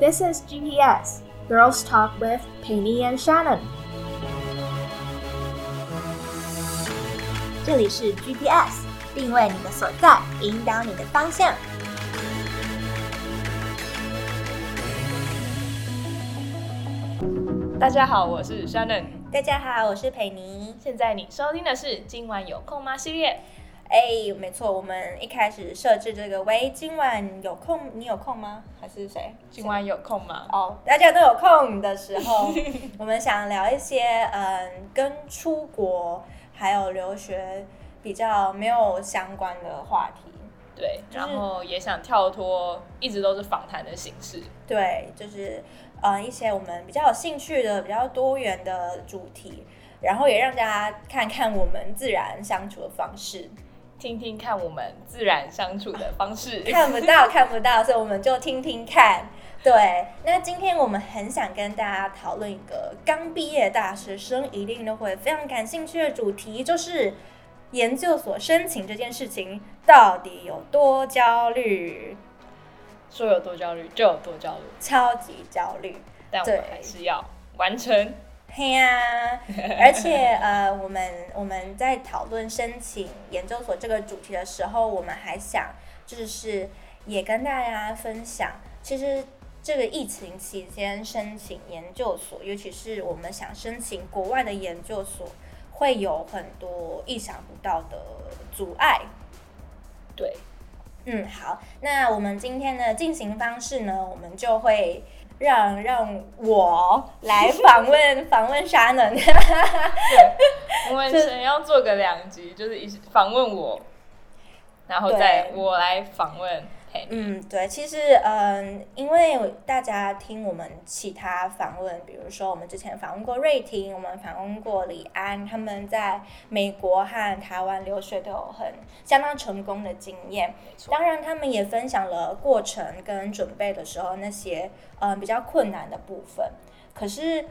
This is GPS Girls Talk with Penny and Shannon。这里是 GPS，定位你的所在，引导你的方向。大家好，我是 Shannon。大家好，我是佩妮。现在你收听的是今晚有空吗系列。 哎，没错，我们一开始设置这个，喂，今晚有空？你有空吗？还是谁？今晚有空吗？哦，大家都有空的时候，我们想聊一些嗯，跟出国还有留学比较没有相关的话题。对，然后也想跳脱一直都是访谈的形式。对，就是嗯一些我们比较有兴趣的、比较多元的主题，然后也让大家看看我们自然相处的方式。听听看我们自然相处的方式，看不到看不到，所以我们就听听看。对，那今天我们很想跟大家讨论一个刚毕业大学生一定都会非常感兴趣的主题，就是研究所申请这件事情到底有多焦虑？说有多焦虑就有多焦虑，超级焦虑，但我们还是要完成。嘿呀，而且呃，我们我们在讨论申请研究所这个主题的时候，我们还想就是也跟大家分享，其实这个疫情期间申请研究所，尤其是我们想申请国外的研究所，会有很多意想不到的阻碍。对，嗯，好，那我们今天的进行方式呢，我们就会。让让我来 访问访问沙能，对，我们想要做个两集，就是一访问我，然后再我来访问。嗯，对，其实嗯，因为大家听我们其他访问，比如说我们之前访问过瑞婷，我们访问过李安，他们在美国和台湾留学都有很相当成功的经验。当然，他们也分享了过程跟准备的时候那些嗯比较困难的部分。可是。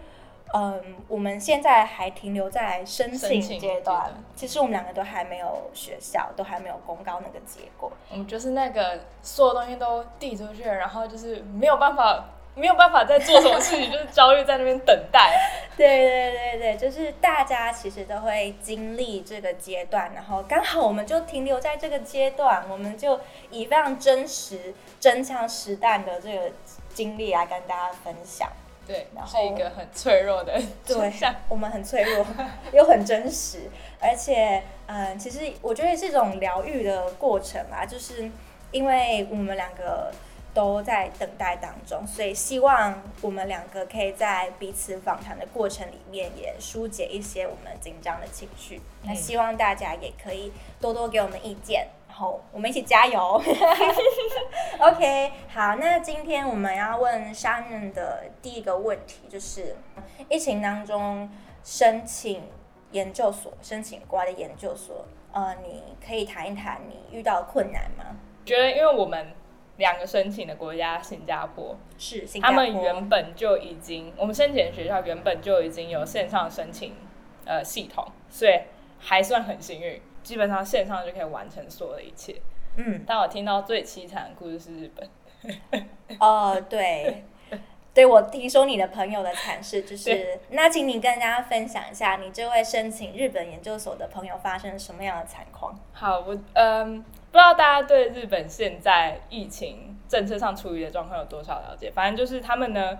嗯，我们现在还停留在申请阶段。其实我们两个都还没有学校，都还没有公告那个结果。我们就是那个所有东西都递出去，然后就是没有办法，没有办法再做什么事情，就是焦虑在那边等待。对对对对，就是大家其实都会经历这个阶段，然后刚好我们就停留在这个阶段，我们就以非常真实、真枪实弹的这个经历来跟大家分享。对，是一个很脆弱的对，我们很脆弱，又很真实，而且，嗯，其实我觉得是一种疗愈的过程啊，就是因为我们两个都在等待当中，所以希望我们两个可以在彼此访谈的过程里面也疏解一些我们紧张的情绪。那希望大家也可以多多给我们意见。好，我们一起加油。OK，好，那今天我们要问 Shannon 的第一个问题就是，疫情当中申请研究所，申请国外的研究所，呃，你可以谈一谈你遇到困难吗？觉得，因为我们两个申请的国家新加坡是新加坡，他们原本就已经，我们申请的学校原本就已经有线上申请呃系统，所以还算很幸运。基本上线上就可以完成所有的一切。嗯，但我听到最凄惨的故事是日本。哦，对，对我听说你的朋友的惨事，就是那，请你跟大家分享一下，你这位申请日本研究所的朋友发生什么样的惨况？好，我嗯，不知道大家对日本现在疫情政策上处理的状况有多少了解？反正就是他们呢，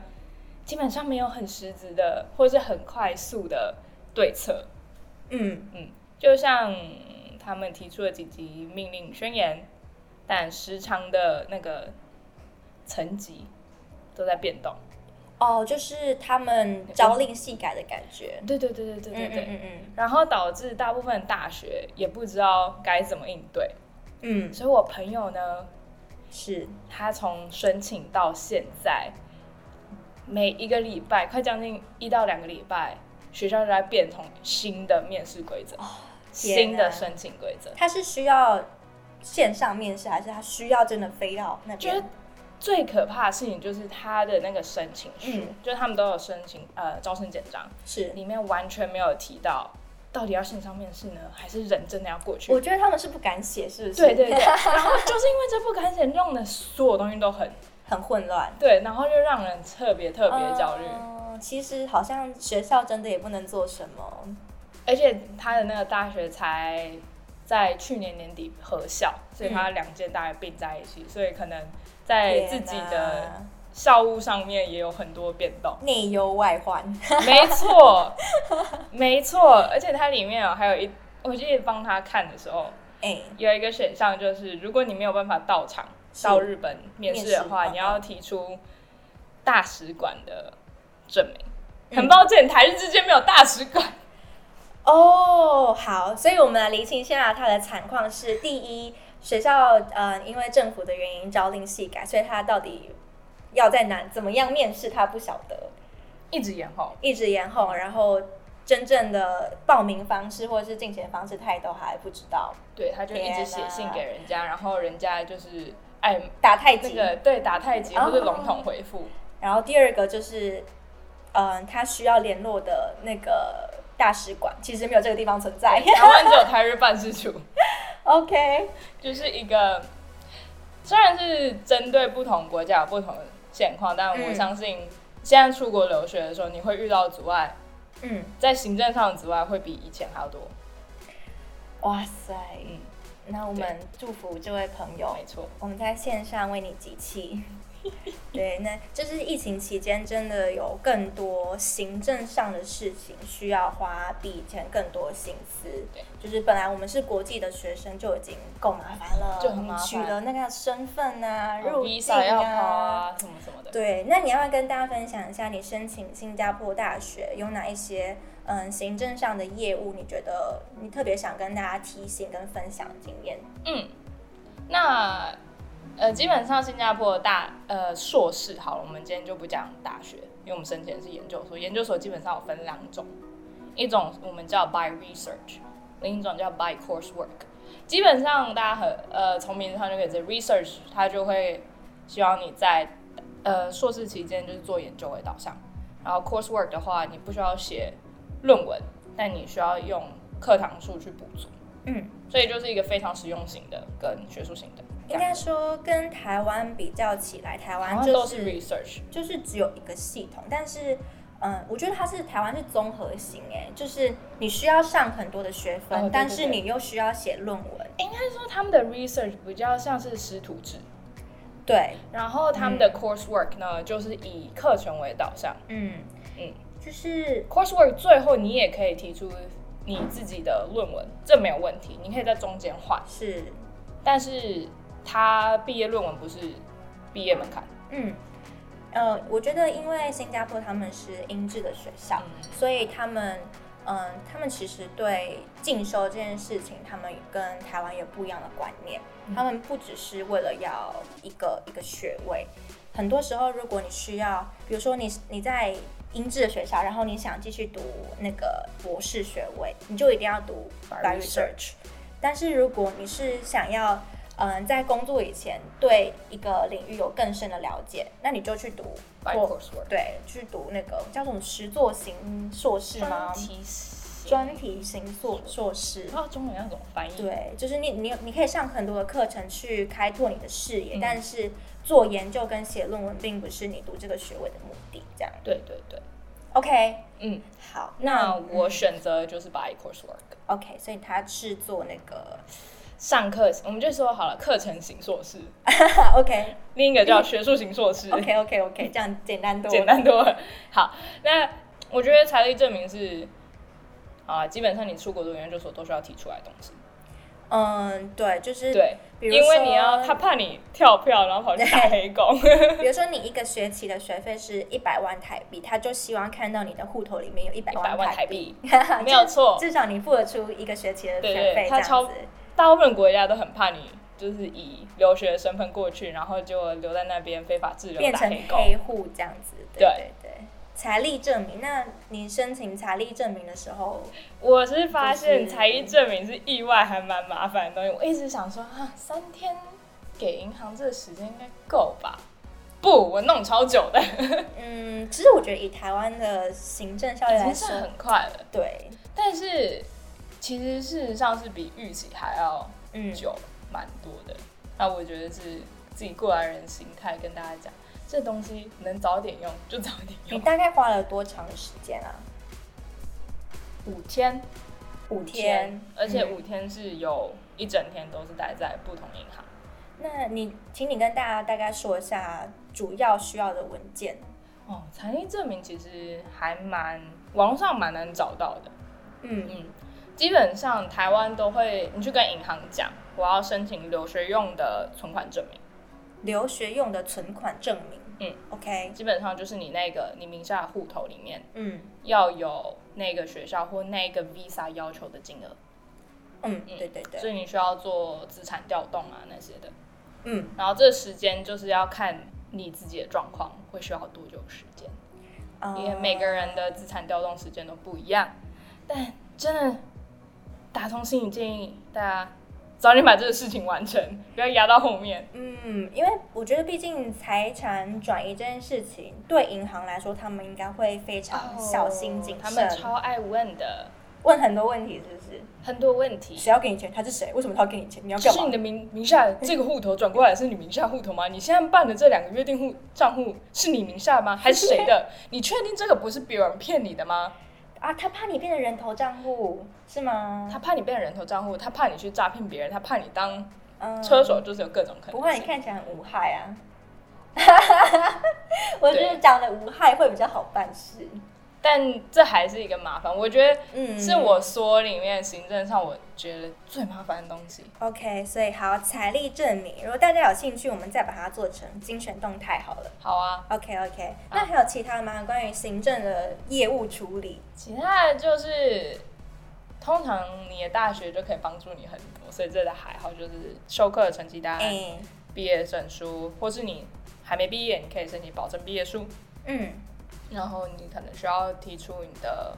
基本上没有很实质的或是很快速的对策。嗯嗯，就像。他们提出了几级命令宣言，但时常的那个层级都在变动。哦，就是他们朝令夕改的感觉。对对对对对对对。嗯嗯。然后导致大部分大学也不知道该怎么应对。嗯。所以我朋友呢，是他从申请到现在，每一个礼拜，快将近一到两个礼拜，学校就在变同新的面试规则。新的申请规则，他是需要线上面试，还是他需要真的飞到那边？最可怕的事情就是他的那个申请书，就是他们都有申请呃招生简章，是里面完全没有提到到底要线上面试呢，还是人真的要过去？我觉得他们是不敢写，是不是？对对对。然后就是因为这不敢写，弄的所有东西都很很混乱，对，然后就让人特别特别焦虑。嗯，其实好像学校真的也不能做什么。而且他的那个大学才在去年年底合校，所以他两间大学并在一起，所以可能在自己的校务上面也有很多变动，内忧外患。没错，没错，而且它里面哦还有一，我记得帮他看的时候，哎，有一个选项就是，如果你没有办法到场到日本面试的话，你要提出大使馆的证明。很抱歉，台日之间没有大使馆。哦，好，所以我们来厘清一下他的惨况是：第一，学校呃因为政府的原因朝令夕改，所以他到底要在哪怎么样面试他不晓得，一直延后，一直延后，然后真正的报名方式或者是进钱方式他也都还不知道，对，他就一直写信给人家，然后人家就是哎打太极。个对打太极哦或者笼统回复，然后第二个就是，嗯、他需要联络的那个大使馆其实没有这个地方存在。台湾只有台日办事处，OK，就是一个虽然是针对不同国家有不同的现况，但我嗯相信现在出国留学的时候，你会遇到阻碍，嗯，在行政上的阻碍会比以前还要多。哇塞，嗯，那我们祝福这位朋友，没错。我们在线上为你集气。对，那就是疫情期间，真的有更多行政上的事情需要花比以前更多心思。对，就是本来我们是国际的学生就已经够麻烦了，就很麻烦你取了那个身份啊，入境啊，什么什么的。对，那你要不要跟大家分享一下你申请新加坡大学有哪一些嗯行政上的业务？你觉得你特别想跟大家提醒跟分享的经验？嗯，那呃，基本上新加坡的大呃硕士好了，我们今天就不讲大学，因为我们申请的是研究所。研究所基本上有分两种，一种我们叫 by research，另一种叫 by coursework。基本上大家很呃从名字上就可以知道，research 它就会希望你在呃硕士期间就是做研究为导向，然后 coursework 的话，你不需要写论文，但你需要用课堂数去补足。嗯，所以就是一个非常实用型的跟学术型的，应该说跟台湾比较起来，台台湾就是是 research，就是只有一个系统，但是。嗯，我觉得它是台湾是综合型，哎，就是你需要上很多的学分，哦对对但是你又需要写论文，应该说他们的 research 比较像是师徒制，对，然后他们的 coursework 呢，就是以课程为导向。嗯。嗯，就是 coursework 最后你也可以提出你自己的论文，这没有问题，你可以在中间换，是，但是他毕业论文不是毕业门槛。嗯，呃，我觉得因为新加坡他们是英制的学校，嗯所以他们，嗯、他们其实对进修这件事情，他们跟台湾有不一样的观念。嗯他们不只是为了要一个一个学位，很多时候如果你需要，比如说你你在英制的学校，然后你想继续读那个博士学位，你就一定要读 research。但是如果你是想要嗯，在工作以前对一个领域有更深的了解，那你就去读对，去读那个叫什么实作型硕士吗专？题型硕硕士不知。道中文要怎么翻译。对，就是你你你可以上很多的课程去开拓你的视野，嗯但是做研究跟写论文并不是你读这个学位的目的。这样对对对，，OK，嗯，好，那嗯我选择就是 by coursework。OK，所以他是做那个上课，我们就说好了，课程型硕士，OK 另一个叫学术型硕士，OK OK OK，这样简单多了，简单多了。好，那我觉得财力证明是啊，基本上你出国读研究所都需要提出来的东西。嗯，对，就是对，比如因为你要他怕你跳票，然后跑去打黑工。比如说 你一个学期的学费是一百万台币，他就希望看到你的户头里面有一百万台台币，没有错。至少你付得出一个学期的对学对费这样子。大部分国家都很怕你，就是以留学的身份过去，然后就留在那边非法滞留变成黑户这样子，对对对对。财力证明，那你申请财力证明的时候，我是发现就是才艺证明是意外还蛮麻烦的东西。我一直想说啊，三天给银行这个时间应该够吧？不，我弄超久的，嗯，其实我觉得以台湾的行政效率来说很快了。对，但是其实事实上是比预期还要嗯，久蛮多的。那我觉得是自己过来人心态跟大家讲，这东西能早点用就早点用你。大概花了多长时间啊？五天，五天，而且嗯五天是有一整天都是待在不同银行。那你，请你跟大家大概说一下主要需要的文件。哦，财力证明其实还蛮网络上蛮难找到的。嗯嗯，基本上台湾都会，你去跟银行讲，我要申请留学用的存款证明。留学用的存款证明。嗯，OK，基本上就是你那个你名下的户头里面嗯。要有那个学校或那个 Visa 要求的金额，嗯，对对对，所以你需要做资产调动啊那些的。嗯，然后这时间就是要看你自己的状况会需要多久时间，因为每个人的资产调动时间都不一样。但真的打从心里建议大家早点把这个事情完成，不要压到后面。嗯，因为我觉得毕竟财产转移这件事情，对银行来说，他们应该会非常小心谨慎，哦他们超爱问的，问很多问题，是不是？很多问题。谁要给你钱？他是谁？为什么他要给你钱？你要干嘛这是你？的名名下这个户头转过来是你名下户头吗？你现在办的这两个约定户账户是你名下吗？还是谁的？你确定这个不是别人骗你的吗？啊，他怕你变成人头账户是吗？他怕你变成人头账户，他怕你去诈骗别人，他怕你当嗯车手，就是有各种可能性。不会，你看起来很无害啊。我觉得对讲的无害会比较好办事。但这还是一个麻烦。我觉得嗯是我说里面行政上我觉得最麻烦的东西。OK，所以好财力证明，如果大家有兴趣，我们再把它做成精选动态好了。好啊，OK OK，那还有其他吗？关于行政的业务处理？其他的就是。通常你的大学就可以帮助你很多，所以这个还好，就是授课的成绩单、哎、毕业证书，或是你还没毕业，你可以申请保证毕业书。嗯，然后你可能需要提出你的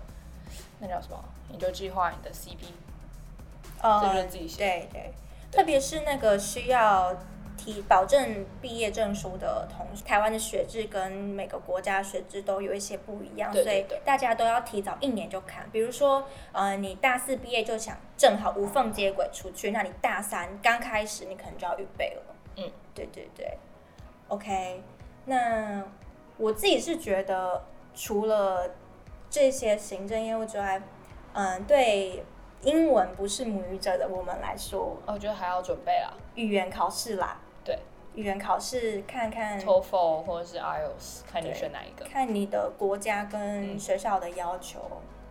那叫什么研究计划，你的 CP，呃这就是自己写对对，特别是那个需要提保证毕业证书的同学，台湾的学制跟每个国家学制都有一些不一样，对对对所以大家都要提早一年就看。比如说，呃，你大四毕业就想正好无缝接轨出去，那你大三刚开始，你可能就要预备了。嗯，对对对，OK。那我自己是觉得，除了这些行政业务之外，嗯，对英文不是母语者的我们来说，我觉得还要准备啦语言考试啦，对，语言考试看看，TOEFL 或者是 IELTS，看你选哪一个。看你的国家跟嗯学校的要求。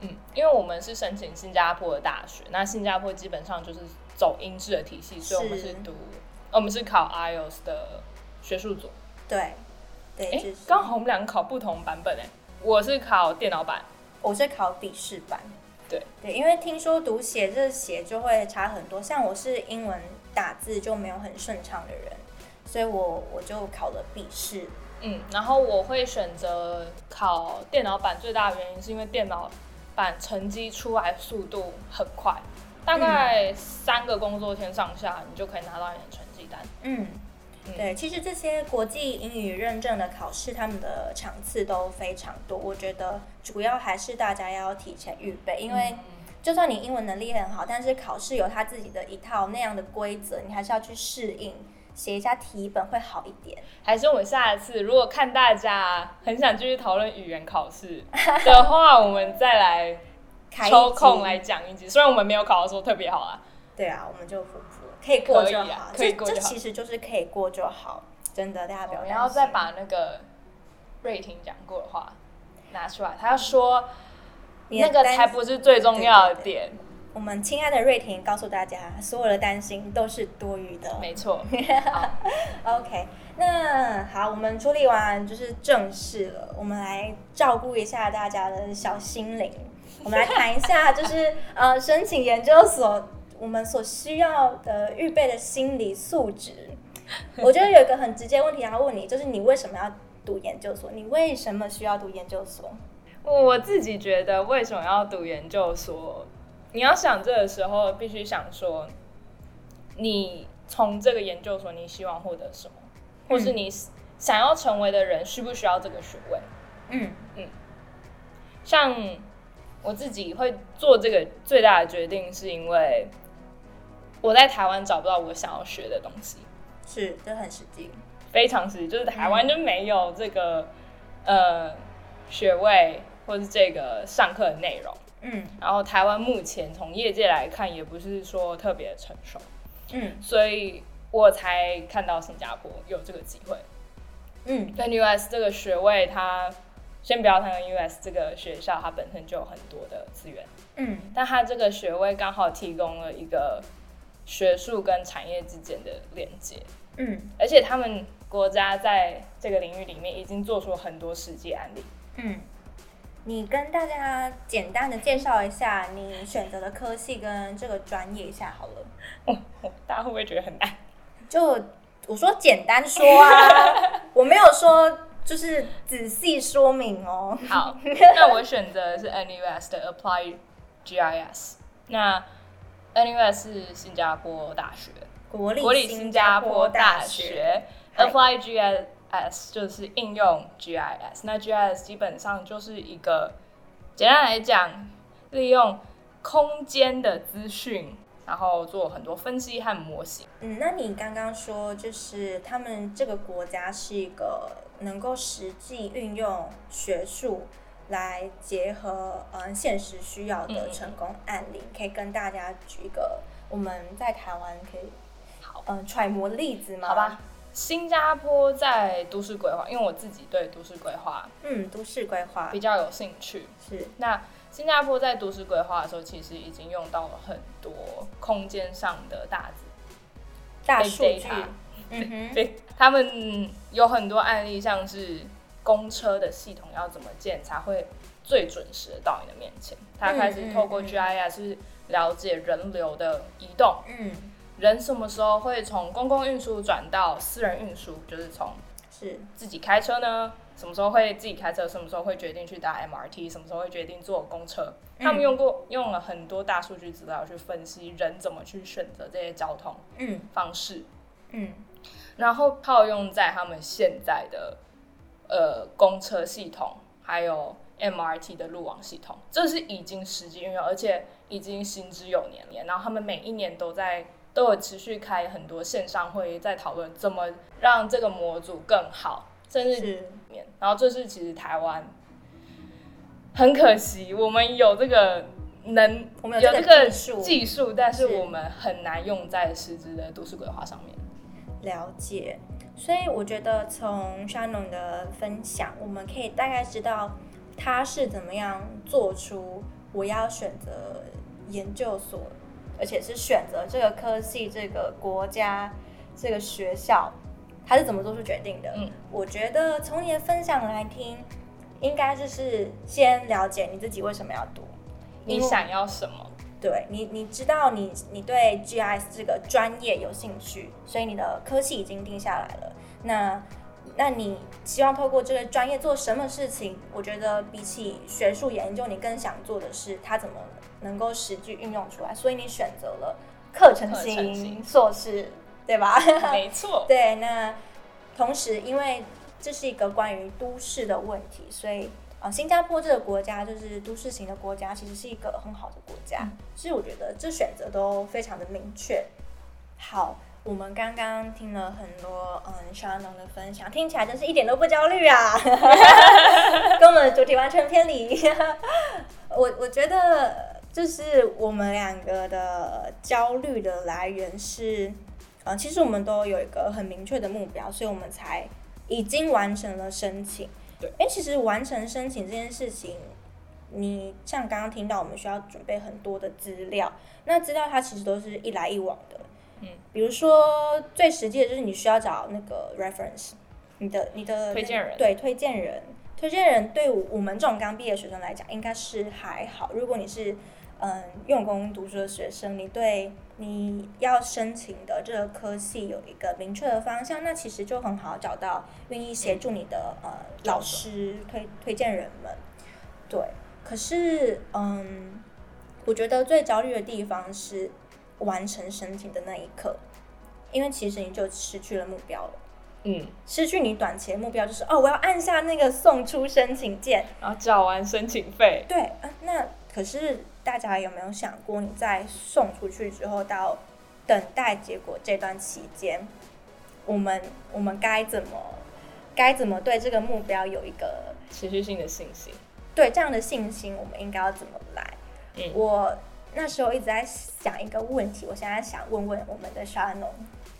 嗯，因为我们是申请新加坡的大学，那新加坡基本上就是走英制的体系，所以我们是是读，我们是考 IELTS 的学术组。对，对，哎就是，刚好我们两个考不同版本哎，我是考电脑版，我是考笔试版。对对，因为听说读写这写就会差很多，像我是英文打字就没有很顺畅的人，所以我我就考了笔试。嗯，然后我会选择考电脑版，最大的原因是因为电脑版成绩出来速度很快，大概三个工作天上下，你就可以拿到你的成绩单。嗯，嗯对，其实这些国际英语认证的考试，他们的场次都非常多。我觉得主要还是大家要提前预备，因为就算你英文能力很好，但是考试有他自己的一套那样的规则，你还是要去适应，写一下题本会好一点。还是我们下一次如果看大家很想继续讨论语言考试的话，我们再来开抽空来讲一集。虽然我们没有考的说特别好啊，对啊，我们就可以过就好，可以过就好这这其实就是可以过就好，真的，大家不要担心。我们要再把那个瑞婷讲过的话拿出来，他要说那个才不是最重要的对对点。我们亲爱的瑞婷告诉大家，所有的担心都是多余的。没错，OK，那好，我们处理完就是正事了，我们来照顾一下大家的小心灵。我们来谈一下，就是呃，申请研究所我们所需要的预备的心理素质。我觉得有一个很直接问题要问你，就是你为什么要读研究所？你为什么需要读研究所？我自己觉得为什么要读研究所？你要想这个时候，必须想说，你从这个研究所你希望获得什么，或是你想要成为的人需不需要这个学位？嗯像我自己会做这个最大的决定，是因为我在台湾找不到我想要学的东西。是，这很实际。非常实际，就是台湾就没有这个、呃学位或是这个上课的内容。嗯然后台湾目前从业界来看，也不是说特别成熟，嗯所以我才看到新加坡有这个机会。嗯跟 US 这个学位，它先不要谈 US 这个学校，它本身就有很多的资源，嗯但它这个学位刚好提供了一个学术跟产业之间的连接，嗯而且他们国家在这个领域里面已经做出了很多实际案例。嗯，你跟大家简单的介绍一下你选择的科系跟这个专业一下好了。哦，大家会不会觉得很难？就我说简单说啊，我没有说就是仔细说明哦。好，那我选择的是 NUS 的 Apply GIS。那 NUS 是新加坡大学，国立国立新加坡大学，Apply GIS 就是应用 GIS。那 GIS 基本上就是一个简单来讲，利用空间的资讯，然后做很多分析和模型。嗯，那你刚刚说就是他们这个国家是一个能够实际运用学术来结合嗯现实需要的成功案例，可以跟大家举一个我们在台湾可以好。嗯揣摩的例子吗？好吧，新加坡在都市规划，因为我自己对都市规划嗯，都市规划。比较有兴趣。是。那新加坡在都市规划的时候，其实已经用到了很多空间上的大字。大数据。嗯哼，对，他们有很多案例，像是公车的系统要怎么建才会最准时的到你的面前。他开始透过嗯嗯嗯 GIS 了解人流的移动，嗯，人什么时候会从公共运输转到私人运输，就是从是自己开车呢？什么时候会自己开车？什么时候会决定去搭 MRT？什么时候会决定坐公车？他们用过用了很多大数据资料去分析人怎么去选择这些交通嗯方式，嗯然后套用在他们现在的呃公车系统，还有 MRT 的路网系统，这是已经实际运用，而且已经行之有年了。然后他们每一年都在都有持续开很多线上会议，在讨论怎么让这个模组更好，甚至。然后这是其实台湾很可惜，我们有这个能我们有这个个技术但是是我们很难用在实质的都市规划上面。了解，所以我觉得从 Shannon 的分享，我们可以大概知道他是怎么样做出我要选择研究所，而且是选择这个科系、这个国家、这个学校，他是怎么做出决定的。嗯，我觉得从你的分享来听，应该就是先了解你自己为什么要读，你想要什么？对你，你知道你你对 GIS 这个专业有兴趣，所以你的科系已经定下来了。那那你希望透过这个专业做什么事情？我觉得比起学术研究，你更想做的是它怎么能够实际运用出来。所以你选择了课程型硕士，对吧？没错，对，那同时因为这是一个关于都市的问题，所以呃，新加坡这个国家就是都市型的国家，其实是一个很好的国家。所以我觉得这选择都非常的明确。好，我们刚刚听了很多嗯 Shannon 的分享，听起来真是一点都不焦虑啊，跟我们的主题完全偏离。我我觉得就是我们两个的焦虑的来源是，呃，其实我们都有一个很明确的目标，所以我们才已经完成了申请。对，因为其实完成申请这件事情，你像刚刚听到，我们需要准备很多的资料，那资料它其实都是一来一往的。嗯，比如说最实际的就是你需要找那个 reference，你的你的推荐人对推荐人，推荐人对我们这种刚毕业的学生来讲，应该是还好。如果你是嗯用功读书的学生，你对你要申请的这个科系有一个明确的方向，那其实就很好找到愿意协助你的、呃老师推推荐人们。对，可是嗯，我觉得最焦虑的地方是完成申请的那一刻，因为其实你就失去了目标了。嗯，失去你短期的目标就是哦，我要按下那个送出申请键，然后缴完申请费，对啊，那可是大家有没有想过，你在送出去之后到等待结果这段期间，我们我们该怎么该怎么对这个目标有一个持续性的信心。对这样的信心，我们应该要怎么来？嗯我那时候一直在想一个问题，我现在想问问我们的沙农，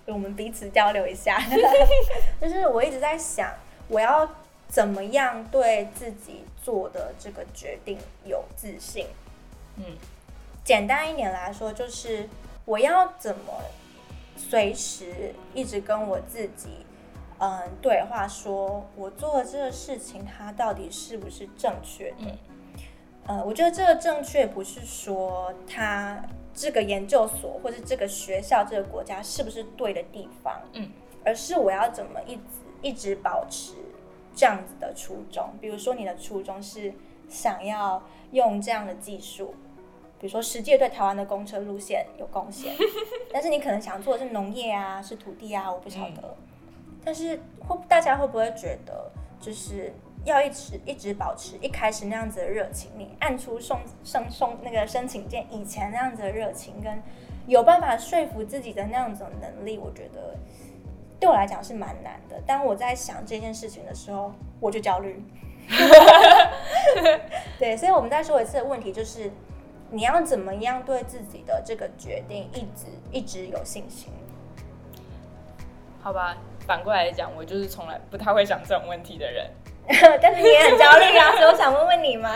我们彼此交流一下。就是我一直在想，我要怎么样对自己做的这个决定有自信？嗯简单一点来说，就是我要怎么随时一直跟我自己，嗯，对话说，我做的这个事情，它到底是不是正确的？嗯呃，我觉得这个正确不是说它这个研究所或者这个学校、这个国家是不是对的地方，嗯，而是我要怎么一直一直保持这样子的初衷。比如说，你的初衷是想要用这样的技术，比如说实际对台湾的公车路线有贡献，但是你可能想做的是农业啊，是土地啊，我不晓得。但是会大家会不会觉得，就是要一直一直保持一开始那样子的热情？你按出送送送那个申请件以前那样子的热情，跟有办法说服自己的那样子的能力，我觉得对我来讲是蛮难的。当我在想这件事情的时候，我就焦虑。对，所以我们再说一次的问题就是，你要怎么样对自己的这个决定一直一直有信心？好吧，反过来讲，我就是从来不太会想这种问题的人。但是你也很焦虑啊，所以我想问问你嘛。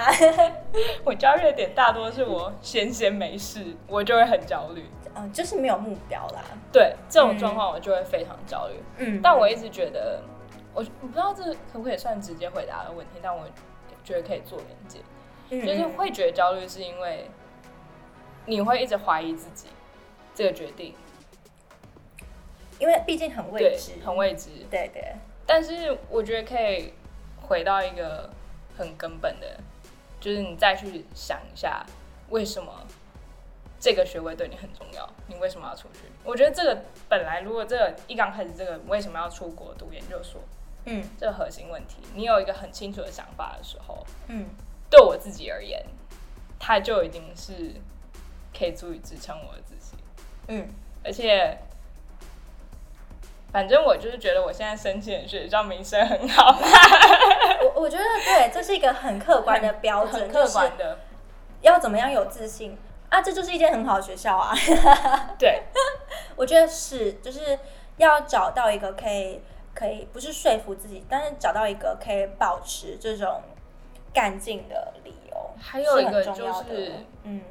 我焦虑的点大多是我闲闲没事，我就会很焦虑。嗯，就是没有目标啦。对这种状况，我就会非常焦虑。嗯，但我一直觉得，我我不知道这可不可以算直接回答的问题，但我觉得可以做连接，嗯就是会觉得焦虑是因为你会一直怀疑自己这个决定，因为毕竟很未知，，很未知。对对，但是我觉得可以回到一个很根本的，就是你再去想一下，为什么这个学位对你很重要？你为什么要出去？我觉得这个本来如果这个一刚开始这个为什么要出国读研究所，嗯这个核心问题，你有一个很清楚的想法的时候，嗯对我自己而言，它就已经是可以足以支撑我的自信。嗯，而且，反正我就是觉得我现在申请的学校名声很好，我我觉得对，这是一个很客观的标准，很客观的。要怎么样有自信啊？这就是一间很好的学校啊。对，我觉得是，就是要找到一个可以可以不是说服自己，但是找到一个可以保持这种干劲的理由。还有一个就是嗯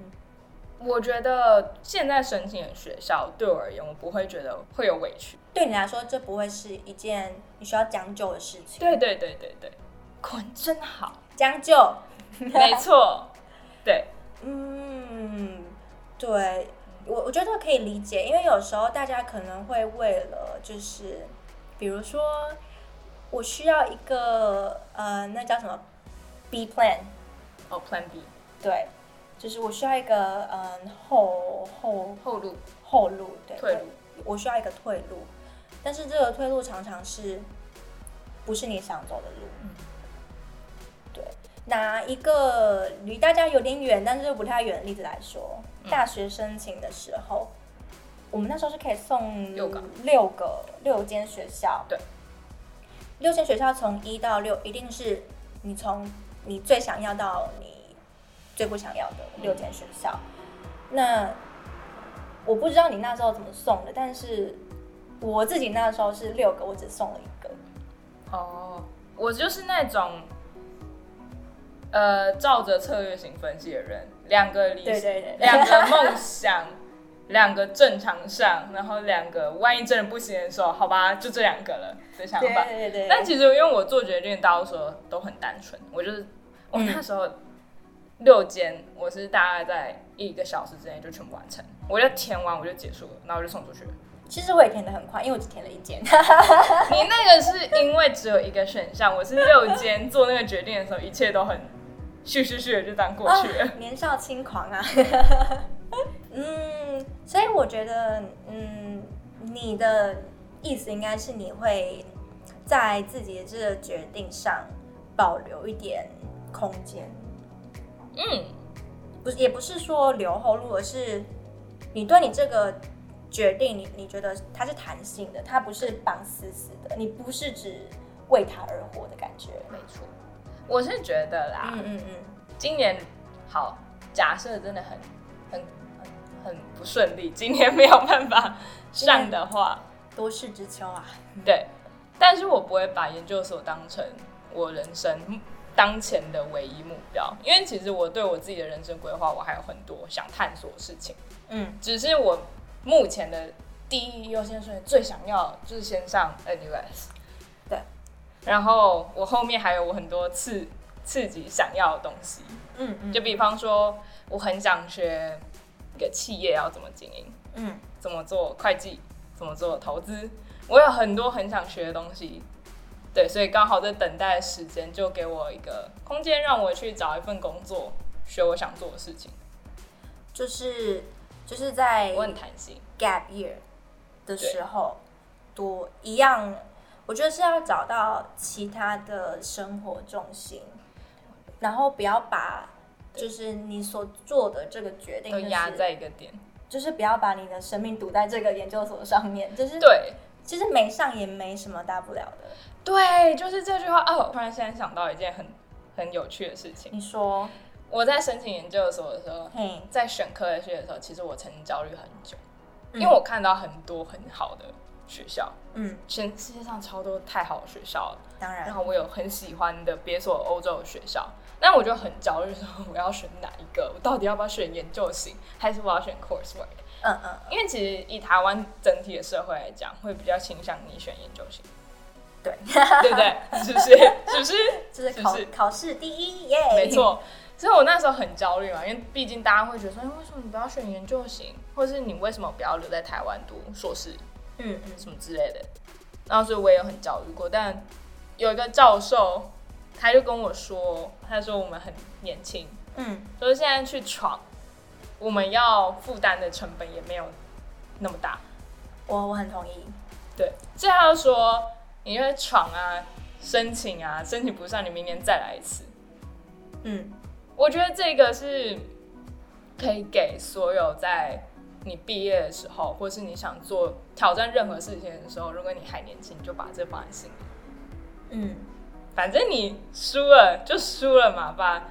我觉得现在申请的学校对我而言，我不会觉得会有委屈。对你来说，这不会是一件你需要将就的事情。对对对对。对，滚真好，将就，没错，对，嗯，对我我觉得可以理解，因为有时候大家可能会为了就是，比如说我需要一个呃，那叫什么 B plan，哦，Plan B 对，就是我需要一个嗯后后后路。后路，对，退路，我需要一个退路，但是这个退路常常是不是你想走的路？嗯。对，拿一个离大家有点远，但是又不太远的例子来说，嗯。大学申请的时候，我们那时候是可以送六个。六个六间学校，对，六间学校从一到六，一定是你从你最想要到你最不想要的六间学校。那我不知道你那时候怎么送的，但是我自己那时候是六个，我只送了一个。哦，我就是那种，呃，照着策略型分析的人，两个理对对对两个梦 想，两个正常上，然后两个万一真的不行的时候，好吧，就这两个了的想法。对对但其实因为我做决定，大多数都很单纯，我就是我嗯那时候六间，我是大概在一个小时之内就全部完成，我就填完我就结束了，然后我就送出去了。其实我也填的很快，因为我只填了一间。你那个是因为只有一个选项，我是六间做那个决定的时候，一切都很咻咻咻的就当过去了。啊年少轻狂啊。嗯，所以我觉得，嗯，你的意思应该是你会在自己的这个决定上保留一点空间，嗯，不是，也不是说留后路，而是你对你这个决定你你觉得它是弹性的，它不是绑死死的，你不是只为它而活的感觉。没错，我是觉得啦，嗯嗯嗯，今年好，假设真的很很很很不顺利，今年没有办法上的话，多事之秋啊。对，但是我不会把研究所当成我人生当前的唯一目标，因为其实我对我自己的人生规划，我还有很多想探索的事情。嗯，只是我目前的第一优先顺序最想要就是先上 NUS，对，然后我后面还有我很多刺刺激想要的东西，嗯嗯，就比方说我很想学一个企业要怎么经营，嗯。怎么做会计，怎么做投资，我有很多很想学的东西。对，所以刚好在等待的时间，就给我一个空间，让我去找一份工作，学我想做的事情。就是就是在我很弹性，gap year 的时候，多一样，我觉得是要找到其他的生活重心，然后不要把就是你所做的这个决定、就是，都压在一个点。就是不要把你的生命堵在这个研究所上面，就是对，其实没上也没什么大不了的。对，就是这句话。哦。突然现在想到一件很很有趣的事情，你说，我在申请研究所的时候，嗯，在选科学的时候，其实我曾经焦虑很久，嗯。因为我看到很多很好的学校，嗯，全世界上超多太好的学校了，当然。然，后我有很喜欢的别所欧洲的学校，那我就很焦虑，说我要选哪一个？我到底要不要选研究型，还是我要选 coursework？嗯嗯，因为其实以台湾整体的社会来讲，会比较倾向你选研究型，对，对 不对？是不是？是不是？就是考考试第一耶，没，错。所以我那时候很焦虑嘛，因为毕竟大家会觉得说，哎，为什么你不要选研究型，或是你为什么不要留在台湾读硕士嗯嗯，什么之类的。然后所以我也很焦虑过，但有一个教授，他就跟我说，他说我们很年轻，嗯，就是现在去闯，我们要负担的成本也没有那么大。我我很同意，对，所以他就说，你就会闯啊，申请啊，申请不上，你明年再来一次。嗯我觉得这个是可以给所有在你毕业的时候，或是你想做挑战任何事情的时候，如果你还年轻，就把这放在心里。嗯，反正你输了就输了嘛，把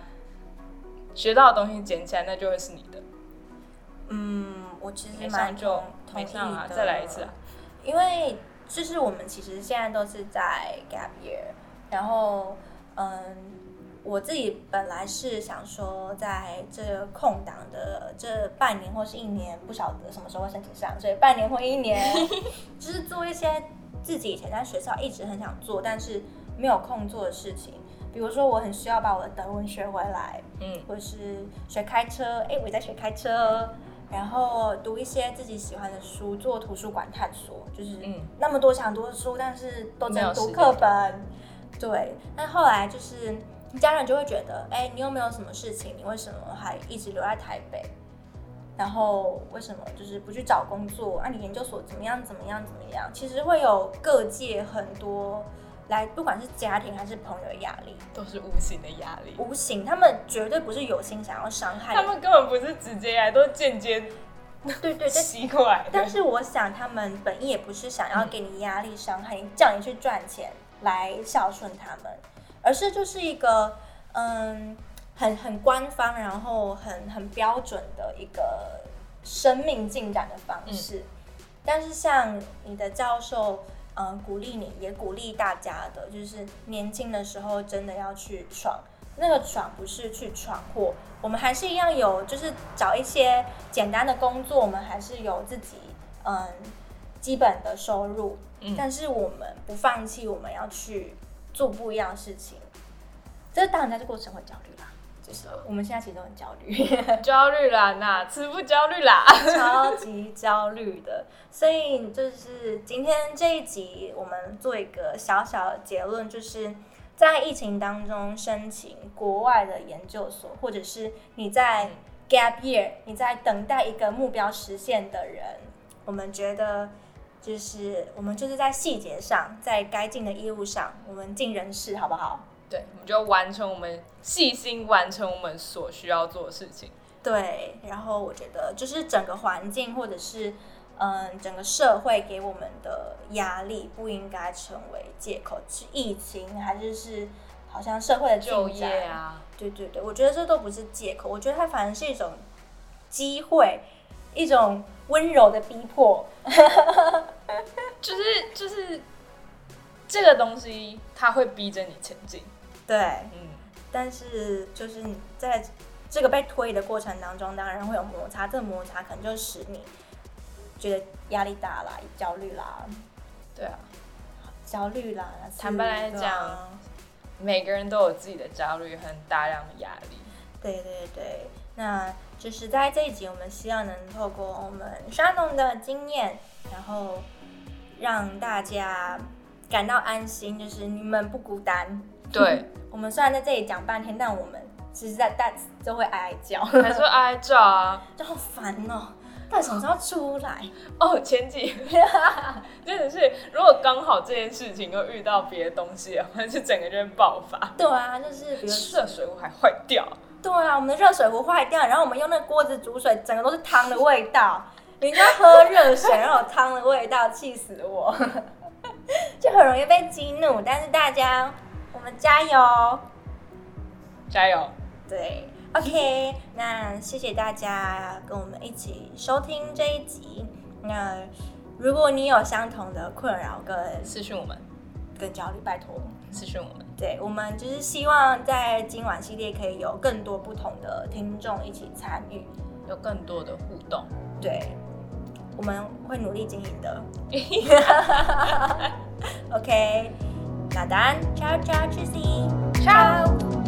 学到的东西捡起来，那就会是你的。嗯，我其实没蛮上就同同意没上啊，的再来一次啊。因为就是我们其实现在都是在 gap year，然后嗯，我自己本来是想说，在这空档的这半年或是一年，不晓得什么时候会申请上，所以半年或一年，就是做一些自己以前在学校一直很想做，但是没有空做的事情。比如说，我很需要把我的德文学回来，嗯，或是学开车，哎、我也在学开车，然后读一些自己喜欢的书，做图书馆探索，就是嗯那么多想读的书，但是都只能读课本。对，但后来就是家人就会觉得，哎、你又没有什么事情，你为什么还一直留在台北？然后为什么就是不去找工作？啊，你研究所怎么样？怎么样？怎么样？其实会有各界很多来，不管是家庭还是朋友的压力，都是无形的压力。无形，他们绝对不是有心想要伤害他你。们根本不是直接来，都是间接对对，但吸过来。但是我想他们本意也不是想要给你压力、伤害你，叫你去赚钱来孝顺他们，而是就是一个嗯很很官方，然后很很标准的一个生命进展的方式。但是像你的教授，嗯，鼓励你，也鼓励大家的，就是年轻的时候真的要去闯。那个闯不是去闯祸，我们还是一样有，就是找一些简单的工作，我们还是有自己嗯基本的收入，嗯但是我们不放弃，我们要去做不一样的事情。这当然在这过程会焦虑啦，就是我们现在其实都很焦虑。焦虑啦，哪次不焦虑啦？超级焦虑的，所以就是今天这一集，我们做一个小小的结论，就是在疫情当中申请国外的研究所，或者是你在 gap year，你在等待一个目标实现的人，我们觉得就是我们就是在细节上，在该尽的义务上，我们尽人事，好不好？对，我们就完成我们细心完成我们所需要做的事情。对，然后我觉得就是整个环境或者是嗯，整个社会给我们的压力不应该成为借口，是疫情还是是好像社会的就业啊，对对对，我觉得这都不是借口，我觉得它反而是一种机会，一种温柔的逼迫。就是就是这个东西，它会逼着你前进。对，嗯，但是就是你在这个被推的过程当中，当然会有摩擦，这个摩擦可能就使你觉得压力大啦、焦虑啦、对啊，焦虑啦。坦白来是讲每个人都有自己的焦虑和大量的压力。对对对，那就是在这一集，我们希望能透过我们沙龙的经验，然后让大家感到安心，就是你们不孤单。对，我们虽然在这里讲半天，但我们其实在但就会哀哀叫，还说哀叫啊。就好烦哦。到底什么时候出来？哦，前几 真的是，如果刚好这件事情又遇到别的东西的话，就整个就会爆发。对啊，就是比如热水壶还坏掉，对啊，我们的热水壶坏掉，然后我们用那个锅子煮水，整个都是汤的味道。人家喝热水，然后有汤的味道，气死我！就很容易被激怒。但是大家，我们加油！加油！对，OK，那谢谢大家跟我们一起收听这一集。那如果你有相同的困扰跟私讯我们，跟焦虑，拜托私讯我们。对我们就是希望在今晚系列可以有更多不同的听众一起参与，有更多的互动。对，我们会努力经营的。OK，那当然，ciao ciao，tschüssi，Ciao